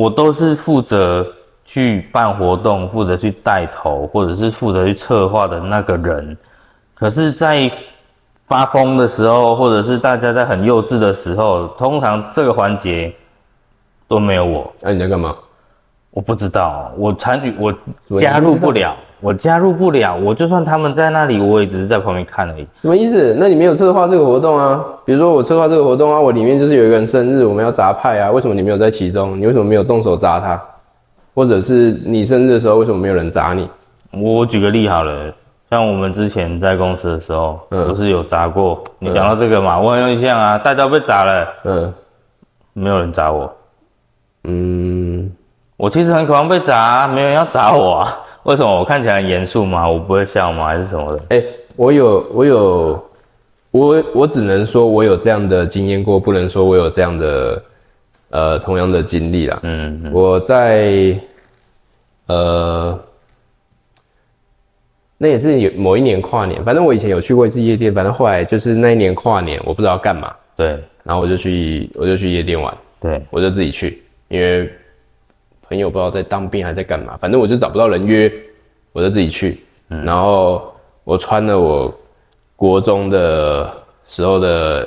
我都是负责去办活动、负责去带头，或者是负责去策划的那个人。可是，在发疯的时候，或者是大家在很幼稚的时候，通常这个环节都没有我。那、你在干嘛？我不知道，我参与，我加入不了，我加入不了。我就算他们在那里，我也只是在旁边看而已。什么意思？那你没有策划这个活动啊？比如说我策划这个活动啊，我里面就是有一个人生日，我们要砸派啊，为什么你没有在其中？你为什么没有动手砸他？或者是你生日的时候，为什么没有人砸你？我举个例好了，像我们之前在公司的时候，嗯不是有砸过？你讲到这个嘛，我很有印象啊，大家都被砸了，嗯没有人砸我。嗯，我其实很渴望被砸啊，没有人要砸我啊。为什么？我看起来很严肃吗？我不会笑吗？还是什么的？哎、我有我有我我只能说我有这样的经验过，不能说我有这样的呃同样的经历啦。嗯，嗯我在呃，那也是有某一年跨年，反正我以前有去过一次夜店，反正后来就是那一年跨年，我不知道干嘛，对然后我就去我就去夜店玩，对，我就自己去，因为朋友不知道在当兵还在干嘛，反正我就找不到人约，我就自己去，然后我穿了我国中的时候的，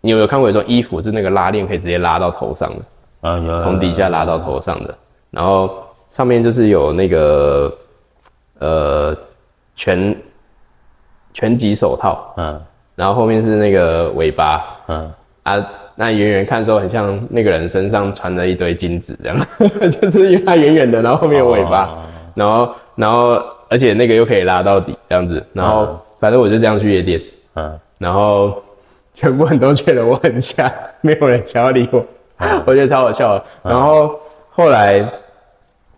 你有没有看过有一种衣服是那个拉链可以直接拉到头上的？啊，有从底下拉到头上的，然后上面就是有那个呃拳拳击手套，嗯。然后后面是那个尾巴嗯，啊，那远远看的时候很像那个人身上穿了一堆金子这样，就是因为它远远的，然后后面有尾巴，哦然后然后而且那个又可以拉到底这样子，然后嗯反正我就这样去夜店，嗯然后全部人都觉得我很瞎，没有人想要理我，我觉得超好笑的。然后后来，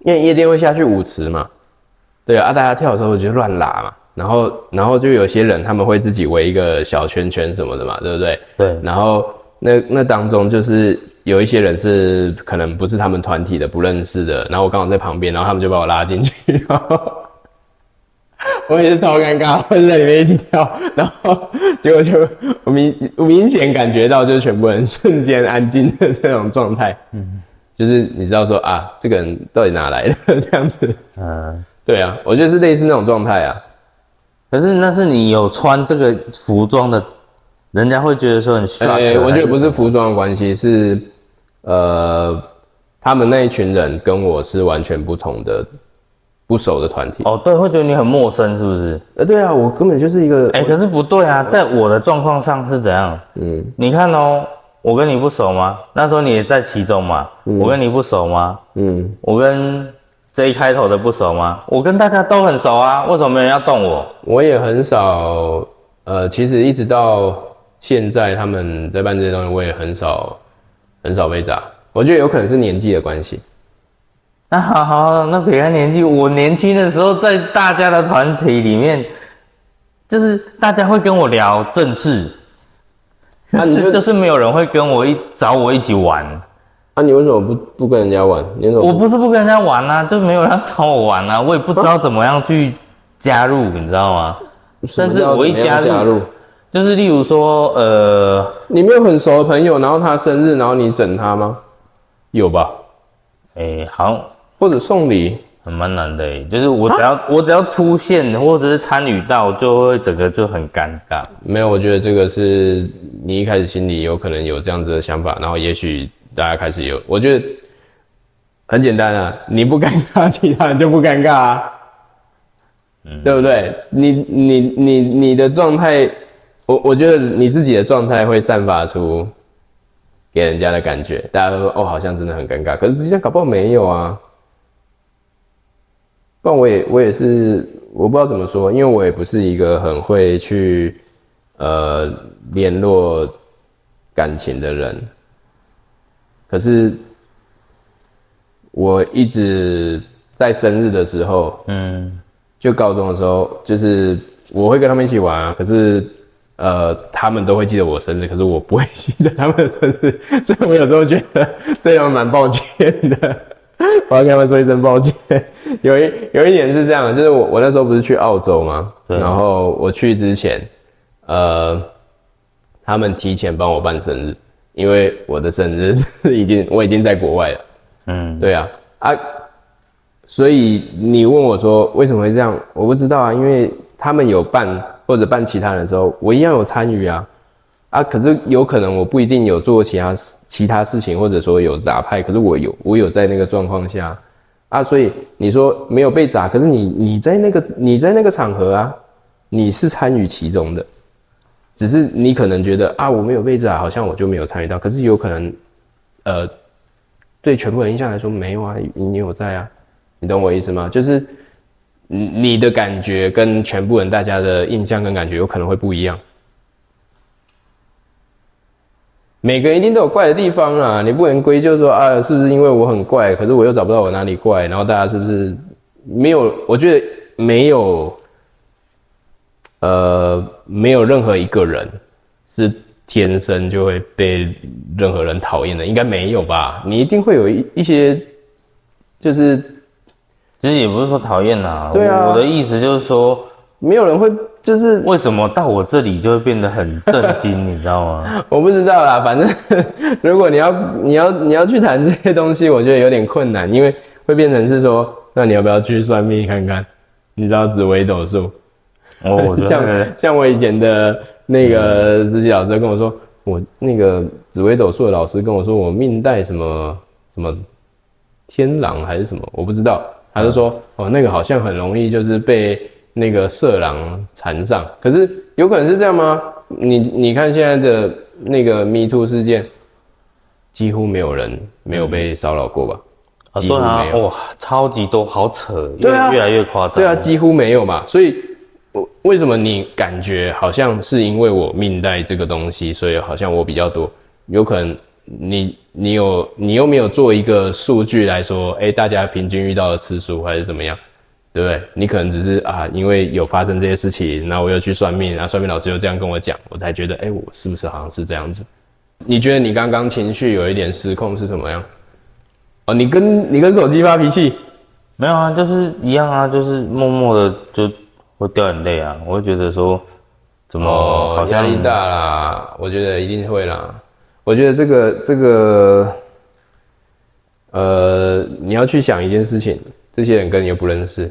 因为夜店会下去舞池嘛，对啊，啊大家跳的时候我就乱拉嘛，然后然后就有些人他们会自己围一个小圈圈什么的嘛，对不对？对，然后那那当中就是有一些人是可能不是他们团体的，不认识的，然后我刚好在旁边，然后他们就把我拉进去，然后 我也是超尴尬，我就在里面一起跳，然后结果就我明我明显感觉到就是全部人瞬间安静的那种状态，嗯，就是你知道说啊，这个人到底哪来的 这样子？嗯。对啊，我觉得是类似那种状态啊，可是那是你有穿这个服装的，人家会觉得说很哎、我觉得不是服装的关系，是呃，他们那一群人跟我是完全不同的、不熟的团体。哦，对，会觉得你很陌生，是不是？呃，对啊，我根本就是一个，哎、可是不对啊，在我的状况上是怎样？嗯，你看哦，我跟你不熟吗？那时候你也在其中嘛。我跟你不熟吗？嗯，我跟 J 开头的不熟吗？我跟大家都很熟啊，为什么没人要动我？我也很少，呃，其实一直到现在他们在办这些东西，我也很少很少被砸。我觉得有可能是年纪的关系。那好好，那别看年纪，我年轻的时候在大家的团体里面，就是大家会跟我聊正事，可啊你就是就是没有人会跟我一找我一起玩。啊，你为什么不不跟人家玩？你为什么我不是不跟人家玩啊，就没有人要找我玩啊，我也不知道怎么样去加入，你知道吗？甚至我一加入，就是例如说，呃，你没有很熟的朋友，然后他生日，然后你整他吗？有吧？哎、好像或者送礼？很蛮难的、欸，就是我只要、我只要出现或者是参与到，就会整个就很尴尬。没有，我觉得这个是你一开始心里有可能有这样子的想法，然后也许大家开始有，我觉得很简单啊，你不尴尬，其他人就不尴尬啊，对不对？你你你你的状态，我我觉得你自己的状态会散发出给人家的感觉，大家都说哦，好像真的很尴尬，可是实际上搞不好没有啊。不然我也我也是我不知道怎么说，因为我也不是一个很会去呃联络感情的人。可是我一直在生日的时候，嗯，就高中的时候，就是我会跟他们一起玩啊，可是呃，他们都会记得我生日，可是我不会记得他们的生日，所以我有时候觉得对他们蛮抱歉的，我要跟他们说一声抱歉。有一有一点是这样的，就是我我那时候不是去澳洲吗？然后我去之前，呃，他们提前帮我办生日，因为我的生日已经我已经在国外了。嗯，对啊，啊，所以你问我说为什么会这样，我不知道啊，因为他们有办或者办其他人的时候，我一样有参与啊，啊，可是有可能我不一定有做其他其他事情，或者说有杂派，可是我有我有在那个状况下啊，所以你说没有被砸，可是你你在那个你在那个场合啊，你是参与其中的，只是你可能觉得啊我没有被砸，好像我就没有参与到，可是有可能，呃。对全部人印象来说没有啊，你有在啊，你懂我意思吗？就是你的感觉跟全部人大家的印象跟感觉有可能会不一样。每个人一定都有怪的地方啊，你不能归咎说啊，是不是因为我很怪，可是我又找不到我哪里怪，然后大家是不是没有？我觉得没有，呃，没有任何一个人是。天生就会被任何人讨厌的，应该没有吧？你一定会有一一些，就是，其实也不是说讨厌啦。对啊，我的意思就是说，没有人会，就是为什么到我这里就会变得很震惊，你知道吗？我不知道啦，反正如果你要你要你要去谈这些东西，我觉得有点困难，因为会变成是说，那你要不要去算命看看？你知道紫微斗数？哦，像像我以前的。那个实习老师跟我说，我那个紫微斗数的老师跟我说，我命带什么什么天狼还是什么，我不知道。他就说，哦，那个好像很容易就是被那个色狼缠上。可是有可能是这样吗？你你看现在的那个 Me Too 事件，几乎没有人没有被骚扰过吧？几乎没有。哇，超级多，好扯，越越来越夸张。对啊，几乎没有嘛，所以。我为什么你感觉好像是因为我命带这个东西，所以好像我比较多？有可能你你有你又没有做一个数据来说，哎，大家平均遇到的次数还是怎么样，对不对？你可能只是啊，因为有发生这些事情，然后我又去算命，然后算命老师又这样跟我讲，我才觉得，哎，我是不是好像是这样子？你觉得你刚刚情绪有一点失控是什么样？哦，你跟你跟手机发脾气？没有啊，就是一样啊，就是默默的就。会掉眼泪啊！我会觉得说，怎么好像压力大啦？我觉得一定会啦。我觉得这个这个，呃，你要去想一件事情，这些人跟你又不认识。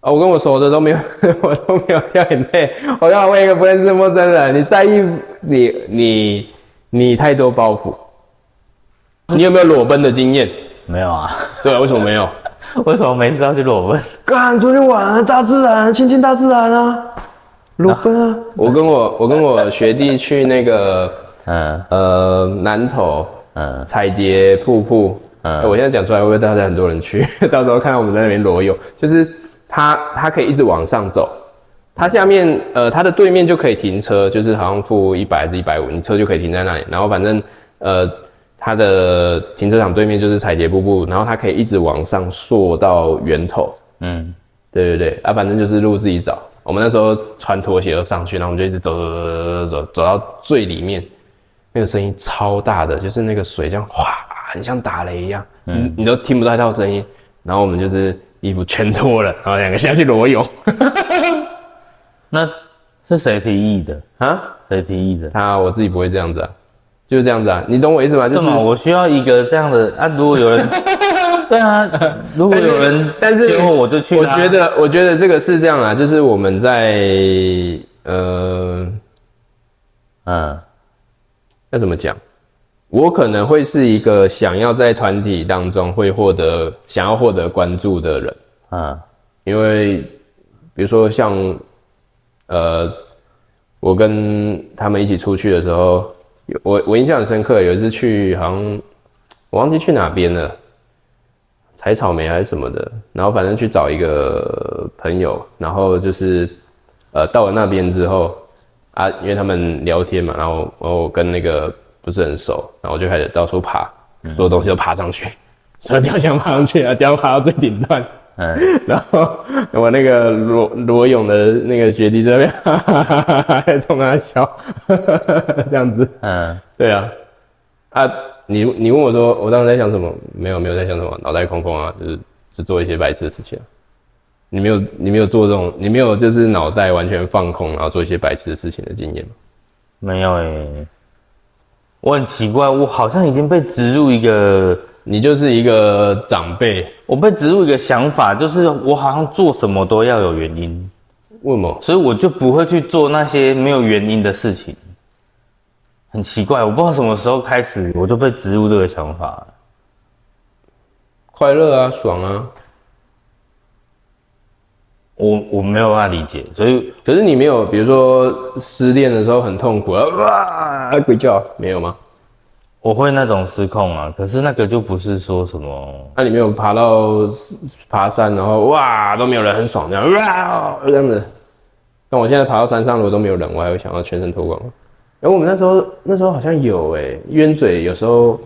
啊，我跟我熟的都没有，我都没有掉眼泪。我要问一个不认识的陌生人，你在意你你你太多包袱？你有没有裸奔的经验？没有啊。对啊，为什么没有？为什么每次要去裸奔？干出去玩，大自然，亲近大自然啊！裸奔啊！我跟我我跟我学弟去那个，嗯。呃南头，嗯。彩蝶瀑布，嗯，我现在讲出来会不会大家很多人去？到时候看到我们在那边裸泳，就是它它可以一直往上走，它下面呃它的对面就可以停车，就是好像付一百还是一百五，你车就可以停在那里，然后反正呃。它的停车场对面就是彩蝶瀑布，然后它可以一直往上溯到源头。嗯，对对对，啊，反正就是路自己找。我们那时候穿拖鞋就上去，然后我们就一直走走走走走走到最里面，那个声音超大的，就是那个水这样哗，很像打雷一样，嗯，你都听不到到声音。然后我们就是衣服全脱了，然后两个下去裸泳。那是谁提议的啊？谁提议的？他，我自己不会这样子啊。就是这样子啊，你懂我意思吗？就是我需要一个这样的啊。如果有人，对啊，如果有人，但是我就去。我觉得，我觉得这个是这样啊，就是我们在呃，嗯，要怎么讲？我可能会是一个想要在团体当中会获得想要获得关注的人啊，因为比如说像呃，我跟他们一起出去的时候。我我印象很深刻，有一次去好像我忘记去哪边了，采草莓还是什么的，然后反正去找一个朋友，然后就是呃到了那边之后啊，因为他们聊天嘛，然后我跟那个不是很熟，然后我就开始到处爬，所有东西都爬上去，所有雕像爬上去啊，雕爬到最顶端。嗯，然后我那个罗罗勇的那个学弟这边还 冲他笑，这样子。嗯，对啊，啊，你你问我说，我当时在想什么？没有没有在想什么，脑袋空空啊，就是是做一些白痴的事情。你没有你没有做这种，你没有就是脑袋完全放空，然后做一些白痴的事情的经验吗？没有诶，我很奇怪，我好像已经被植入一个你就是一个长辈，我被植入一个想法，就是我好像做什么都要有原因，为什么？所以我就不会去做那些没有原因的事情。很奇怪，我不知道什么时候开始，我就被植入这个想法。快乐啊，爽啊！我我没有办法理解，所以可是你没有，比如说失恋的时候很痛苦，然后哇鬼叫，没有吗？我会那种失控啊。可是那个就不是说什么，那你没有爬到爬山，然后哇都没有人，很爽这样，哇这样子。但我现在爬到山上，如果都没有人，我还会想要全身脱光。哎，我们那时候那时候好像有哎，冤嘴有时候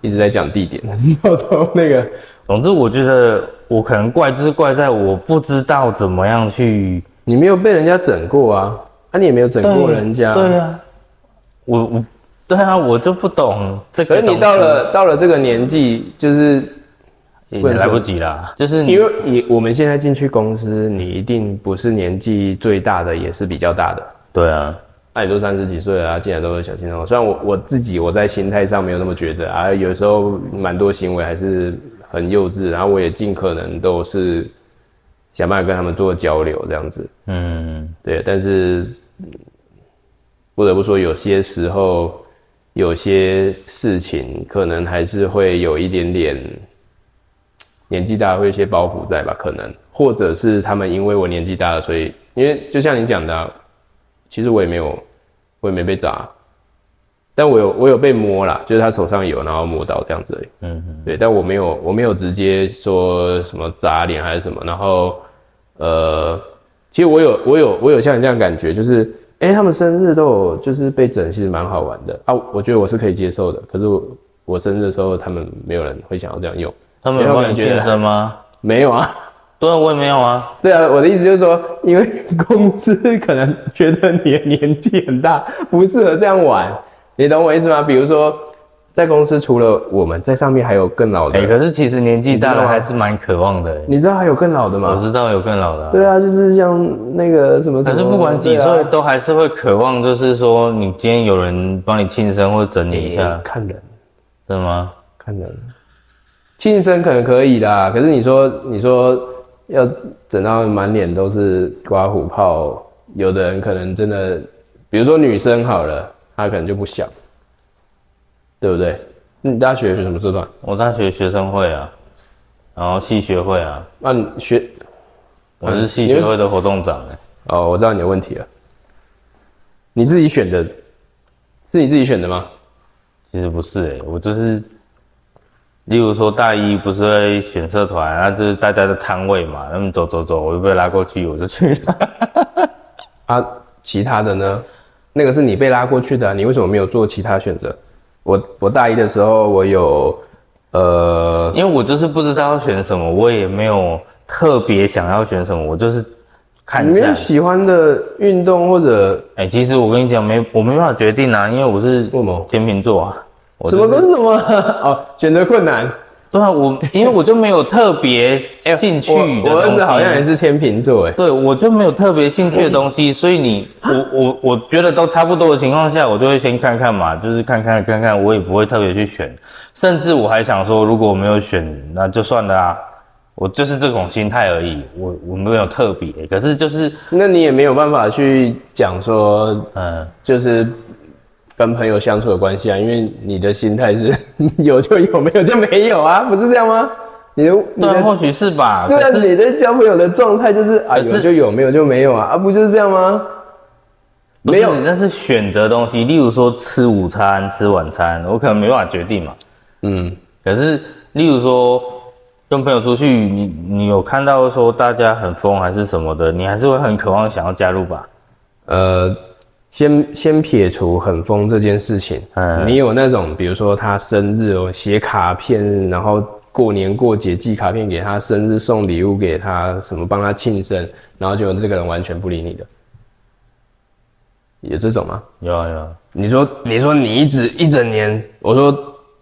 一直在讲地点，到时候那个，总之我觉得我可能怪就是怪在我不知道怎么样去，你没有被人家整过啊，啊你也没有整过人家，对啊，我我对啊，我就不懂这个。可是你到了到了这个年纪，就是也来不及啦，就是因为你我们现在进去公司，你一定不是年纪最大的，也是比较大的，对啊。那你都三十几岁了，竟然都是小鲜肉。虽然我我自己我在心态上没有那么觉得啊，有时候蛮多行为还是很幼稚，然后我也尽可能都是想办法跟他们做交流这样子。嗯，对。但是不得不说，有些时候有些事情可能还是会有一点点年纪大会有些包袱在吧？可能，或者是他们因为我年纪大了，所以因为就像你讲的。其实我也没有，我也没被砸，但我有我有被摸啦，就是他手上有，然后摸到这样子。嗯嗯，对，但我没有我没有直接说什么砸脸还是什么。然后，呃，其实我有我有我有像你这样感觉，就是哎，他们生日都有就是被整，其实蛮好玩的啊。我觉得我是可以接受的。可是我生日的时候，他们没有人会想要这样用。他们有帮你庆生吗？没有啊。对啊，我也没有啊。对啊，我的意思就是说，因为公司可能觉得你的年纪很大，不适合这样玩，你懂我意思吗？比如说，在公司除了我们在上面，还有更老的。哎，可是其实年纪大了还是蛮渴望的。你知道还有更老的吗？我知道有更老的。对啊，就是像那个什么。可是不管几岁，都还是会渴望，就是说你今天有人帮你庆生或整理一下。看人，真的吗？看人，庆生可能可以啦。可是你说，你说。要整到满脸都是刮胡泡，有的人可能真的，比如说女生好了，她可能就不想，对不对？你大学学什么社团？我大学学生会啊，然后系学会啊。那你学，我是系学会的活动长哎。哦，我知道你的问题了。你自己选的，是你自己选的吗？其实不是哎，我就是。例如说大一不是会选社团，那就是大家的摊位嘛，他们走走走，我就被拉过去，我就去了。啊，其他的呢？那个是你被拉过去的，你为什么没有做其他选择？我我大一的时候，我有，呃，因为我就是不知道要选什么，我也没有特别想要选什么，我就是看一下。你有喜欢的运动或者？哎，其实我跟你讲，没我没办法决定啊，因为我是天秤座啊。什么跟什么哦？选择困难。对啊，我 因为我就没有特别兴趣的。我儿子好像也是天秤座哎。对，我就没有特别兴趣的东西，所以你我我我觉得都差不多的情况下，我就会先看看嘛，就是看看看看，我也不会特别去选。甚至我还想说，如果我没有选，那就算了啊。我就是这种心态而已，我我没有特别。可是就是，那你也没有办法去讲说，嗯，就是。跟朋友相处的关系啊，因为你的心态是 有就有，没有就没有啊，不是这样吗？你的对，或许是吧。对啊，你的交朋友的状态就是啊，有就有，没有就没有啊，啊，不就是这样吗？没有，那是选择东西。例如说吃午餐、吃晚餐，我可能没办法决定嘛。嗯，可是例如说跟朋友出去，你你有看到说大家很疯还是什么的，你还是会很渴望想要加入吧？呃。先先撇除很疯这件事情，嗯，你有那种，比如说他生日哦，写卡片，然后过年过节寄卡片给他，生日送礼物给他，什么帮他庆生，然后就这个人完全不理你的，有这种吗？有啊有啊。你说你说你一直一整年，我说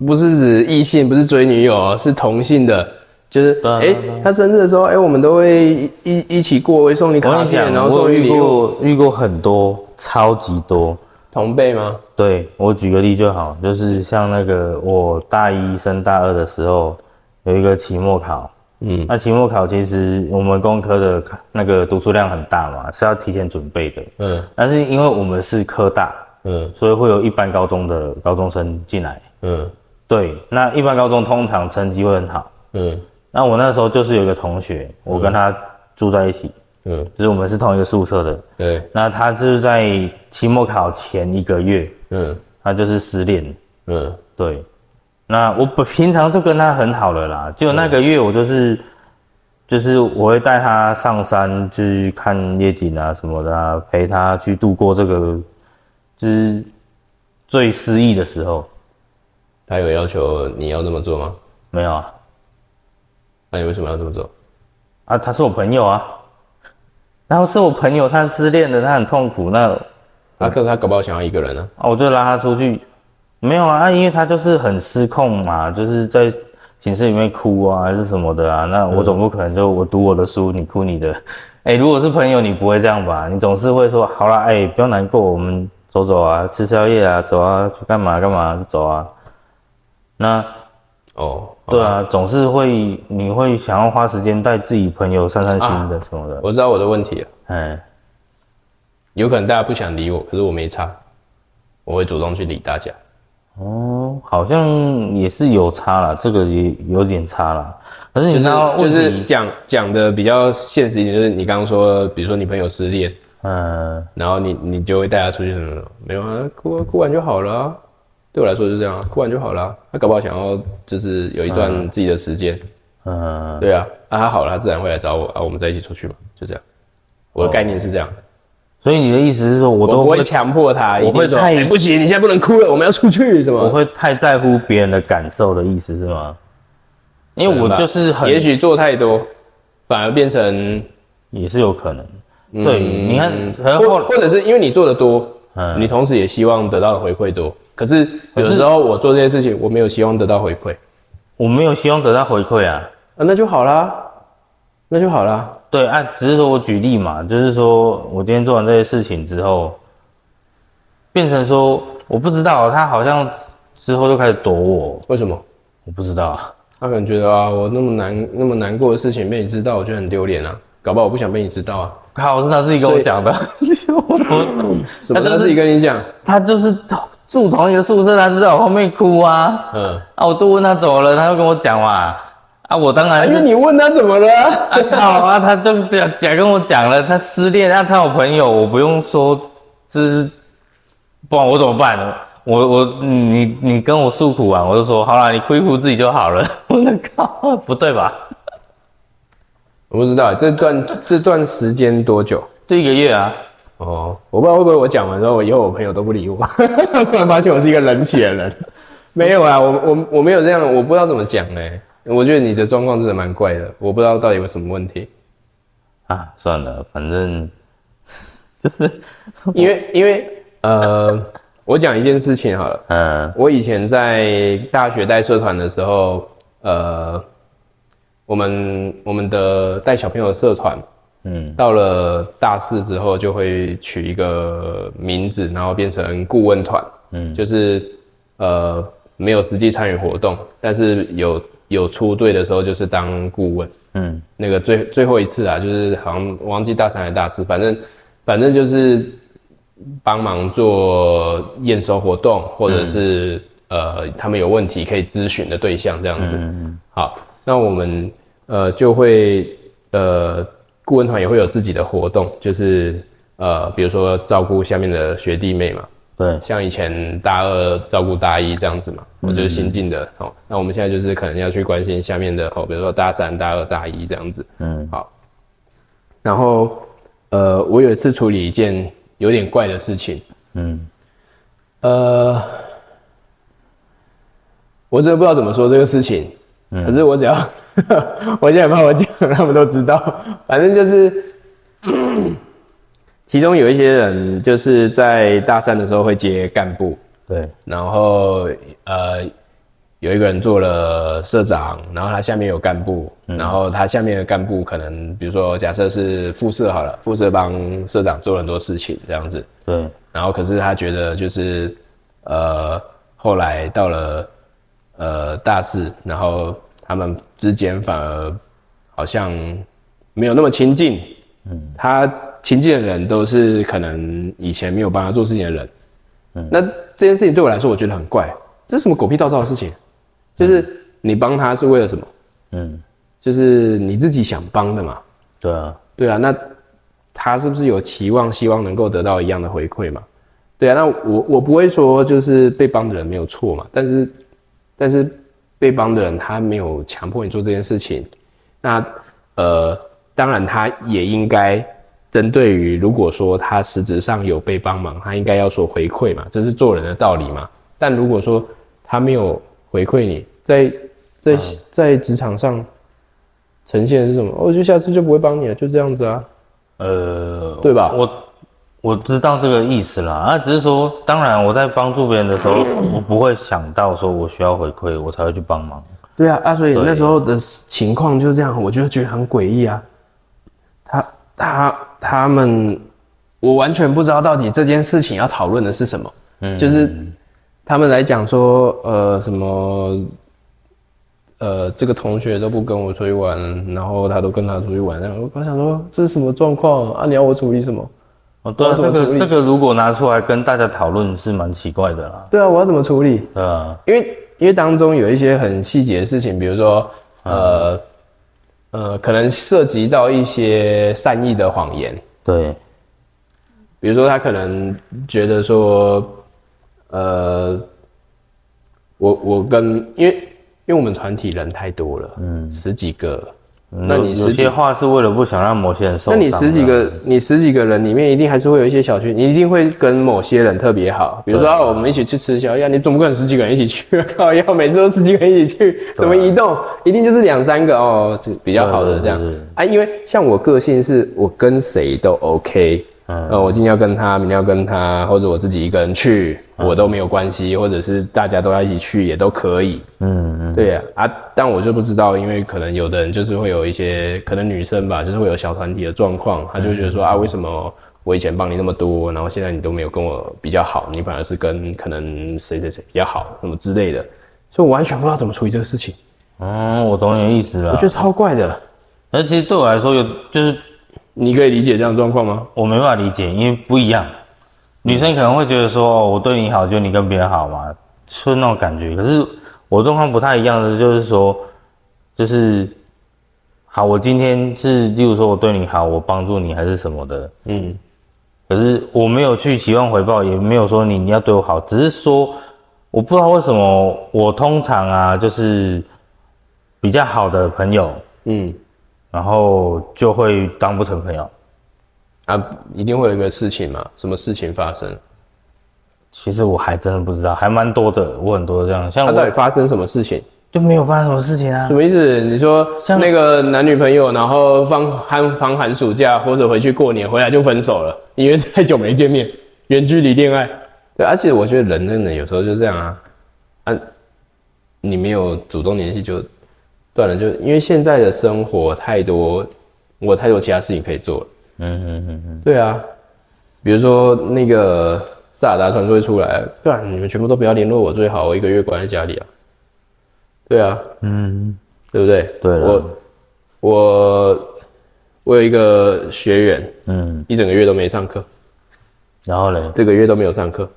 不是指异性，不是追女友，是同性的。就是哎，他生日的时候，哎，我们都会一一起过，会送你卡片，然后送。遇过遇过很多，超级多。同辈吗？对我举个例就好，就是像那个我大一升大二的时候有一个期末考，嗯那期末考其实我们工科的那个读书量很大嘛，是要提前准备的。嗯但是因为我们是科大，嗯所以会有一般高中的高中生进来。嗯对，那一般高中通常成绩会很好。嗯那我那时候就是有一个同学，我跟他住在一起，嗯，就是我们是同一个宿舍的。对，那他是在期末考前一个月，嗯他就是失恋。嗯对，那我不平常就跟他很好了啦，就那个月我就是，就是我会带他上山去看夜景啊什么的啊，陪他去度过这个就是最失意的时候。他有要求你要这么做吗？没有啊，那你为什么要这么做？啊，他是我朋友啊，然后是我朋友，他失恋了，他很痛苦，那啊，可是他搞不好想要一个人呢、啊，我就拉他出去，没有啊，啊因为他就是很失控嘛，就是在寝室里面哭啊，还是什么的啊。那我总不可能就我读我的书，你哭你的。哎、如果是朋友，你不会这样吧？你总是会说，好啦，哎、不要难过，我们走走啊，吃宵夜啊，走啊，去干嘛干嘛，走啊。那哦，对，啊，总是会，你会想要花时间带自己朋友散散心的什么的。我知道我的问题了。嗯、有可能大家不想理我，可是我没差，我会主动去理大家。哦，好像也是有差啦，这个也有点差啦。可是你知道就是讲讲的比较现实一点，就是你刚刚说，比如说你朋友失恋，嗯，然后你你就会带他出去什么什么，没有啊，哭哭完就好了、啊。对我来说就是这样啊，哭完就好了啊、他搞不好想要就是有一段自己的时间，嗯，对啊，啊他好了，他自然会来找我啊，我们再一起出去嘛，就这样。我的概念是这样，所以你的意思是说，我都不会，强迫他，我会说太哎不行，你现在不能哭了，我们要出去什么？我会太在乎别人的感受的意思是吗？因为我就是很，也许做太多，反而变成也是有可能。对，你看，或或者是因为你做的多，嗯你同时也希望得到的回馈多。可是有时候我做这些事情，我没有希望得到回馈，我没有希望得到回馈啊。啊，那就好啦，那就好啦。对啊，只是说我举例嘛，就是说我今天做完这些事情之后，变成说我不知道他好像之后就开始躲我，为什么？我不知道啊。他可能觉得啊，我那么难那么难过的事情被你知道，我觉得很丢脸啊。搞不好我不想被你知道啊。靠，是他自己跟我讲的，什么？他就是他自己跟你讲，他就是住同一个宿舍，他就在我后面哭啊。嗯，啊，我都问他怎么了，他就跟我讲嘛。啊，我当然因为你问他怎么了啊，啊靠啊，他就讲讲跟我讲了，他失恋，那、他有朋友，我不用说，就是不然我怎么办呢？我我你你跟我诉苦啊，我就说好了，你哭一哭自己就好了。我的靠，不对吧？我不知道这段这段时间多久。这一个月啊，哦，我不知道会不会我讲完之后，我以后我朋友都不理我，突然发现我是一个冷血的人。没有啊，我我我没有这样，我不知道怎么讲嘞。我觉得你的状况真的蛮怪的，我不知道到底有什么问题。啊，算了，反正 就是因为因为呃，我讲一件事情好了，嗯我以前在大学带社团的时候，呃，我们我们的带小朋友的社团，嗯到了大四之后就会取一个名字，然后变成顾问团。嗯就是呃没有实际参与活动，但是有有出队的时候就是当顾问。嗯那个最最后一次啊，就是好像忘记大三还是大四，反正反正就是帮忙做验收活动，或者是、呃他们有问题可以咨询的对象这样子。嗯好，那我们呃就会呃顾问团也会有自己的活动，就是呃比如说照顾下面的学弟妹嘛，对，像以前大二照顾大一这样子嘛，我就是新进的哦。那我们现在就是可能要去关心下面的哦，比如说大三、大二、大一这样子。嗯。好，然后呃，我有一次处理一件有点怪的事情，嗯。呃，我真的不知道怎么说这个事情，可是我只要 我现在怕我讲，他们都知道，反正就是。其中有一些人就是在大三的时候会接干部，对，然后呃，有一个人做了社长，然后他下面有干部，然后他下面的干部可能比如说假设是副社好了，副社帮社长做了很多事情这样子，对，然后可是他觉得就是呃后来到了呃大事，然后他们之间反而好像没有那么亲近。嗯，他亲近的人都是可能以前没有帮他做事情的人。嗯，那这件事情对我来说，我觉得很怪。这是什么狗屁倒灶的事情？就是你帮他是为了什么？嗯，就是你自己想帮的嘛。对啊，对啊。那他是不是有期望，希望能够得到一样的回馈嘛？对啊。那我我不会说就是被帮的人没有错嘛。但是但是被帮的人他没有强迫你做这件事情。那呃，当然他也应该针对于如果说他实质上有被帮忙，他应该要说回馈嘛，这是做人的道理嘛。但如果说他没有回馈你，在在在职场上呈现的是什么？我就下次就不会帮你了，就这样子啊。呃，对吧？我我知道这个意思啦，啊，只是说，当然我在帮助别人的时候，我不会想到说我需要回馈，我才会去帮忙。对啊，啊，所以那时候的情况就是这样，我就觉得很诡异啊。他他他们，我完全不知道到底这件事情要讨论的是什么，嗯，就是。他们来讲说，呃，什么，呃，这个同学都不跟我出去玩，然后他都跟他出去玩，然后我想说这是什么状况啊？你要我处理什么？哦，对啊，这个这个如果拿出来跟大家讨论是蛮奇怪的啦。对啊，我要怎么处理？啊，因为因为当中有一些很细节的事情，比如说，呃，呃，可能涉及到一些善意的谎言。对，比如说他可能觉得说。呃，我我跟因为因为我们团体人太多了，嗯，十几个，那你有些话是为了不想让某些人受伤。那你十几个，你十几个人里面一定还是会有一些小群，你一定会跟某些人特别好。比如说，啊我们一起去吃宵夜，你总不可能十几个人一起去？靠，要每次都十几个人一起去，怎么移动？一定就是两三个哦，就比较好的这样啊。因为像我个性是，我跟谁都 OK。呃，我今天要跟他，明天要跟他，或者我自己一个人去，我都没有关系，或者是大家都要一起去也都可以。嗯嗯，对呀啊，但我就不知道，因为可能有的人就是会有一些，可能女生吧，就是会有小团体的状况，她就觉得说啊，为什么我以前帮你那么多，然后现在你都没有跟我比较好，你反而是跟可能谁谁谁比较好，什么之类的，所以我完全不知道怎么处理这个事情。嗯，我懂你的意思了。我觉得超怪的，那其实对我来说有就是。你可以理解这样状况吗？我没办法理解，因为不一样。女生可能会觉得说：“哦，我对你好，就你跟别人好嘛，是那种感觉。”可是我状况不太一样的，就是说，就是好，我今天是，例如说我对你好，我帮助你还是什么的，嗯。可是我没有去期望回报，也没有说你你要对我好，只是说我不知道为什么我通常啊，就是比较好的朋友，嗯。然后就会当不成朋友，啊，一定会有一个事情嘛？什么事情发生？其实我还真的不知道，还蛮多的，我很多这样。像他到底发生什么事情？就没有发生什么事情啊？什么意思？你说像那个男女朋友，然后放寒放寒暑假或者回去过年回来就分手了，因为太久没见面，远距离恋爱。对，而且我觉得人真的有时候就这样啊，啊，你没有主动联系就。断了，就因为现在的生活太多，我太多其他事情可以做了。嗯嗯嗯嗯，对啊，比如说那个萨尔达传说会出来，不然你们全部都不要联络我最好，我一个月关在家里啊。对啊，嗯，对不对？对，我我我有一个学员，嗯，一整个月都没上课，然后嘞，这个月都没有上课，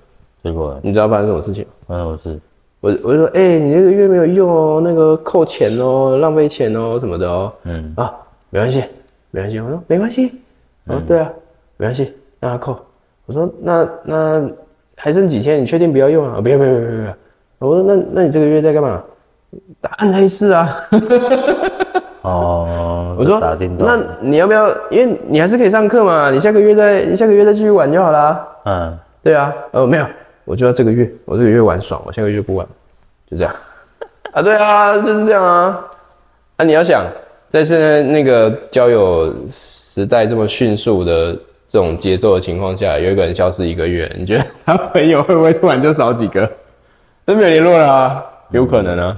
结果你知道发生什么事情？发生什么事？我我就说，哎，你这个月没有用哦，那个扣钱哦，浪费钱哦，什么的哦。嗯啊，没关系，没关系。我说没关系。哦，对啊，没关系，让他扣。我说那那还剩几天？你确定不要用啊？不要不要不要不要。我说那那你这个月在干嘛？打暗黑四啊。哦。我说那你要不要？因为你还是可以上课嘛，你下个月再你下个月再继续玩就好啦。嗯，对啊。哦，没有。我就要这个月，我这个月玩爽，我下个月不玩，就这样 啊？对啊，就是这样啊。啊，你要想，在现在那个交友时代这么迅速的这种节奏的情况下，有一个人消失一个月，你觉得他朋友会不会突然就少几个？都没有联络了啊？有可能啊。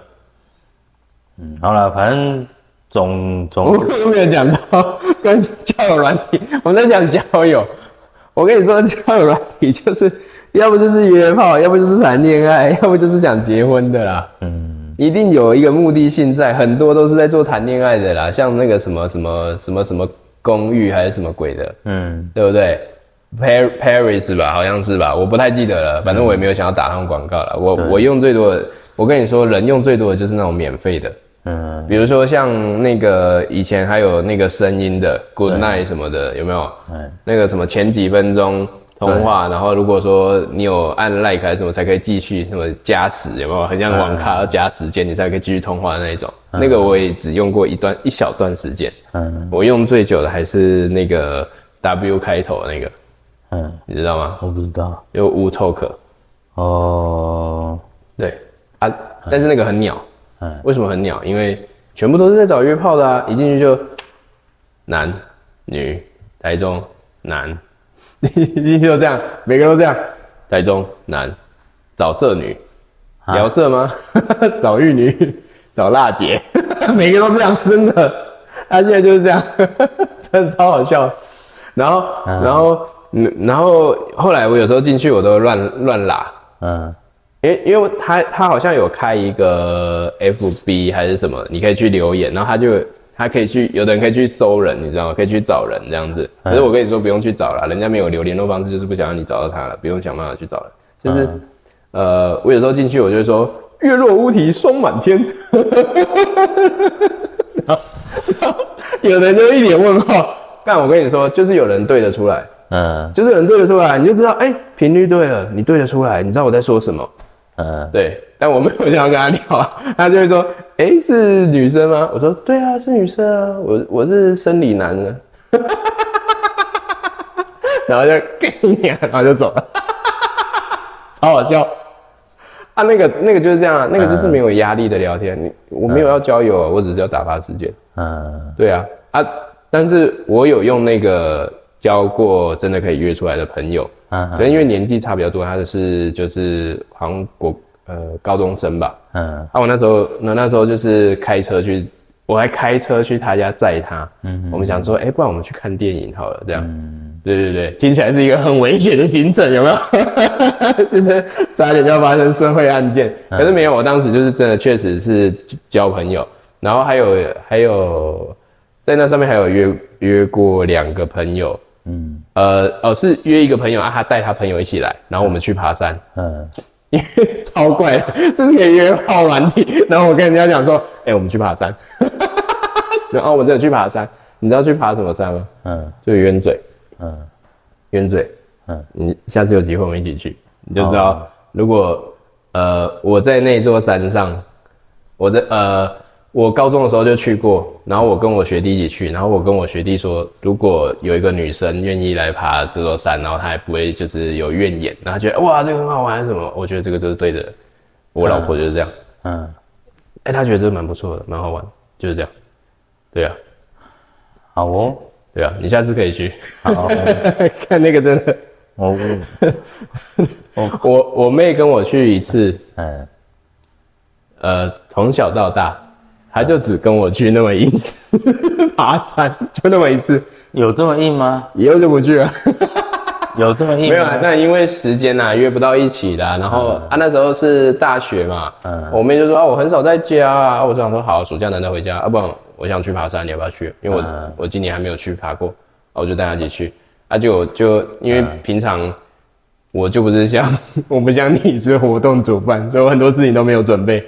嗯，好了，反正总总我没有讲到 跟交友软体，我们在讲交友。我跟你说，交友软体就是要不就是约炮，要不就是谈恋爱，要不就是想结婚的啦。嗯，一定有一个目的性在，很多都是在做谈恋爱的啦，像那个什么什么什么什么公寓还是什么鬼的，嗯，对不对？Par Paris 吧，好像是吧，我不太记得了，反正我也没有想要打他们广告了。我我用最多的，我跟你说，人用最多的就是那种免费的，嗯，比如说像那个以前还有那个声音的 Good Night 什么的，有没有？嗯，那个什么前几分钟通话，然后如果说你有按 like 还是什么才可以继续什么加时，有没有？很像网咖要加时间你才可以继续通话的那一种。那个我也只用过一段一小段时间，嗯。我用最久的还是那个 W 开头的那个，嗯，你知道吗？我不知道。有 Wu Talk，哦，对。啊，但是那个很鸟，嗯。为什么很鸟？因为全部都是在找约炮的啊，一进去就男、女、台中男，一进去就这样，每个都这样，台中男，找色女，啊。聊色吗？找玉女，找辣姐，每个都这样，真的，他现在就是这样，真的超好笑。然后，嗯。然后，嗯，然后后来我有时候进去我都乱乱拉，嗯。因为因为他他好像有开一个 FB 还是什么，你可以去留言，然后他就他可以去，有的人可以去搜人，你知道吗？可以去找人这样子。可是我跟你说不用去找了，人家没有留联络方式，就是不想让你找到他了，不用想办法去找了。就是、呃，我有时候进去我就会说月落乌啼霜满天，然后然后有的人就一脸问号。但我跟你说，就是有人对得出来，嗯就是有人对得出来，你就知道，哎、频率对了，你对得出来，你知道我在说什么。嗯，对，但我没有想要跟他聊啊，他就会说：“哎、是女生吗？”我说：“对啊，是女生啊，我我是生理男的。”然后就给你，然后就走了，超好笑啊！那个那个就是这样啊，那个就是没有压力的聊天，你我没有要交友，我只是要打发时间。嗯对啊啊，但是我有用那个交过真的可以约出来的朋友，嗯对因为年纪差比较多，他的是就是好像国呃高中生吧。嗯啊，我那时候那那时候就是开车去，我还开车去他家载他。嗯我们想说，哎、不然我们去看电影好了，这样。嗯对对对，听起来是一个很危险的行程，有没有？就是差点就要发生社会案件，可是没有，我当时就是真的确实是交朋友，然后还有还有在那上面还有约约过两个朋友，嗯呃哦是约一个朋友啊，他带他朋友一起来，然后我们去爬山，嗯 因为超怪的，这是可以约炮软体。然后我跟人家讲说，哎、我们去爬山。然后我们真的去爬山，你知道去爬什么山吗？嗯就冤嘴，嗯冤嘴。嗯你下次有机会我们一起去，你就知道，哦如果呃我在那座山上，我的呃我高中的时候就去过，然后我跟我学弟一起去，然后我跟我学弟说，如果有一个女生愿意来爬这座山，然后她还不会就是有怨言，然后觉得哇这个很好玩什么，我觉得这个就是对的。我老婆就是这样，嗯，哎、她觉得这个蛮不错的，蛮好玩，就是这样。对啊，好哦，对啊，你下次可以去好，看那个真的。我 我我妹跟我去一次，嗯呃，从小到大，她就只跟我去那么一次爬山，就那么一次，有这么硬吗？以后就不去了。有这么硬吗？没有啊，那因为时间呐、约不到一起啦。然后、啊，那时候是大学嘛，嗯我妹就说啊，我很少在家啊。啊我就想说，好，暑假难得回家，啊，不然我想去爬山，你要不要去？因为我、嗯我今年还没有去爬过，啊，我就带她一起去。啊就，就因为嗯平常我就不是像 我不像你是活动主办，所以我很多事情都没有准备。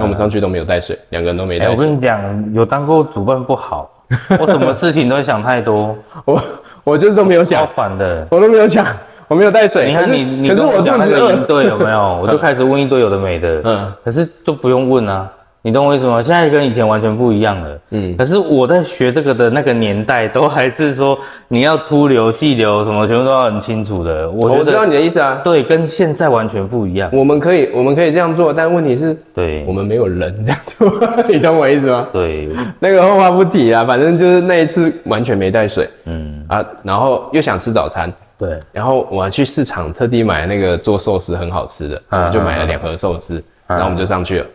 那我们上去都没有带水，两个人都没带水。跟你讲，有当过主办不好，我什么事情都会想太多，我我就是都没有超想，烦的。我都没有想，我没有带水。你看你你可是我跟我讲那个营队有没有？我就开始问一堆有的没的，嗯可是就不用问啊，你懂我意思吗？现在跟以前完全不一样了。嗯可是我在学这个的那个年代，都还是说你要粗流、细流什么，全部都要很清楚的。我觉我知道你的意思啊。对，跟现在完全不一样。我们可以，我们可以这样做，但问题是对我，们没有人这样做，你懂我意思吗？对，那个后话不提啊，反正就是那一次完全没带水嗯，啊，然后又想吃早餐，对，然后我还去市场特地买那个做寿司很好吃的，就买了两盒寿司，然后我们就上去了，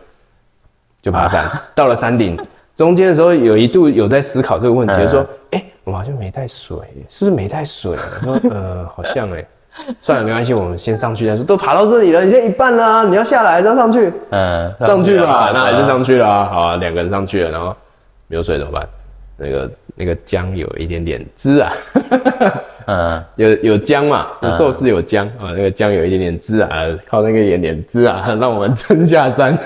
就爬山，到了山顶。中间的时候有一度有在思考这个问题，嗯就说，哎、我好像没带水，是不是没带水？我说呃，好像哎、算了，没关系，我们先上去再说。都爬到这里了，你现在一半啦、你要下来再上去，嗯，上去了啊，那还是上。去了啊。好啊，两个人上去了，然后没有水怎么办？那个那个姜有一点点汁啊，嗯，有有姜嘛，有寿司有姜啊，那个姜有一点点汁啊，靠那个一点点汁啊，让我们撑下山，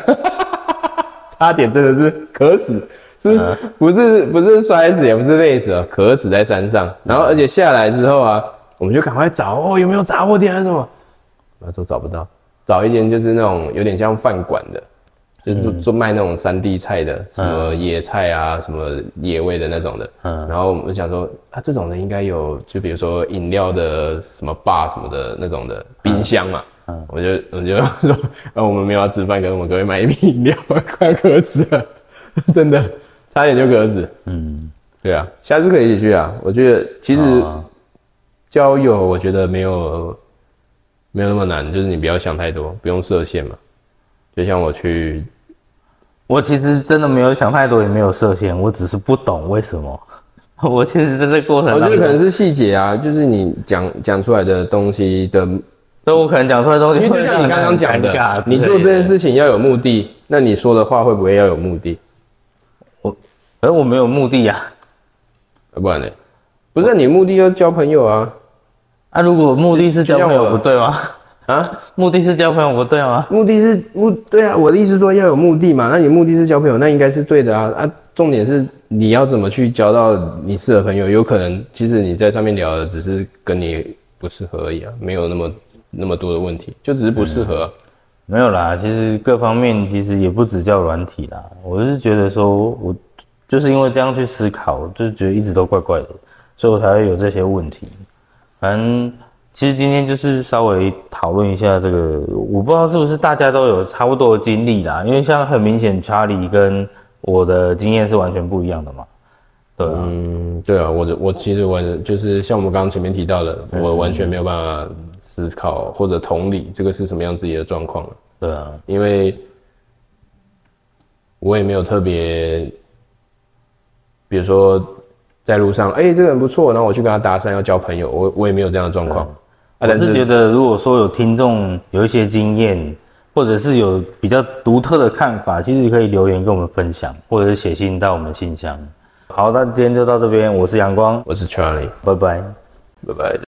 差点真的是渴死，是不是不是摔死，也不是累死哦，渴死在山上。然后而且下来之后啊，我们就赶快找哦，有没有杂货店还是什么，那都找不到，找一间就是那种有点像饭馆的。就是做做卖那种山地菜的，什么野菜啊，什么野味的那种的。嗯然后我们就想说，啊，这种的应该有，就比如说饮料的什么吧什么的那种的冰箱嘛。嗯我就我就说，啊，我们没有要吃饭，可是我们可以买一瓶饮料？快要渴死了，真的，差点就渴死。嗯，对啊，下次可以一起去啊。我觉得其实啊交友，我觉得没有没有那么难，就是你不要想太多，不用设限嘛。就像我去我其实真的没有想太多，也没有设限，我只是不懂为什么。我其实在这过程我觉得可能是细节啊，就是你讲讲出来的东西的，因所以我可能讲出来的东西为会就像你刚刚讲的，你做这件，事情要有目的，那你说的话会不会要有目的我？而我没有目的啊。要不然呢？不是你目的要交朋友啊啊，如果目的是交朋友，不对吗？啊！目的是交朋友，不对吗？目的是目对啊，我的意思说要有目的嘛。那你目的是交朋友，那应该是对的啊啊！重点是你要怎么去交到你适合朋友，有可能其实你在上面聊的只是跟你不适合而已啊，没有那么那么多的问题，就只是不适合、啊。没有啦，其实各方面其实也不只叫软体啦。我是觉得说，我就是因为这样去思考，就觉得一直都怪怪的，所以我才会有这些问题。反正其实今天就是稍微讨论一下这个，我不知道是不是大家都有差不多的经历啦，因为像很明显查理跟我的经验是完全不一样的嘛。对啊，嗯，对啊，我的我其实完就是像我们刚刚前面提到的，我完全没有办法思考或者同理这个是什么样自己的状况，对啊，因为我也没有特别，比如说在路上，哎、这个人不错，然后我去跟他搭讪要交朋友，我我也没有这样的状况。啊，我但是觉得，如果说有听众有一些经验，或者是有比较独特的看法，其实可以留言跟我们分享，或者是写信到我们信箱。好，那今天就到这边，我是阳光，我是 Charlie，拜拜。拜拜。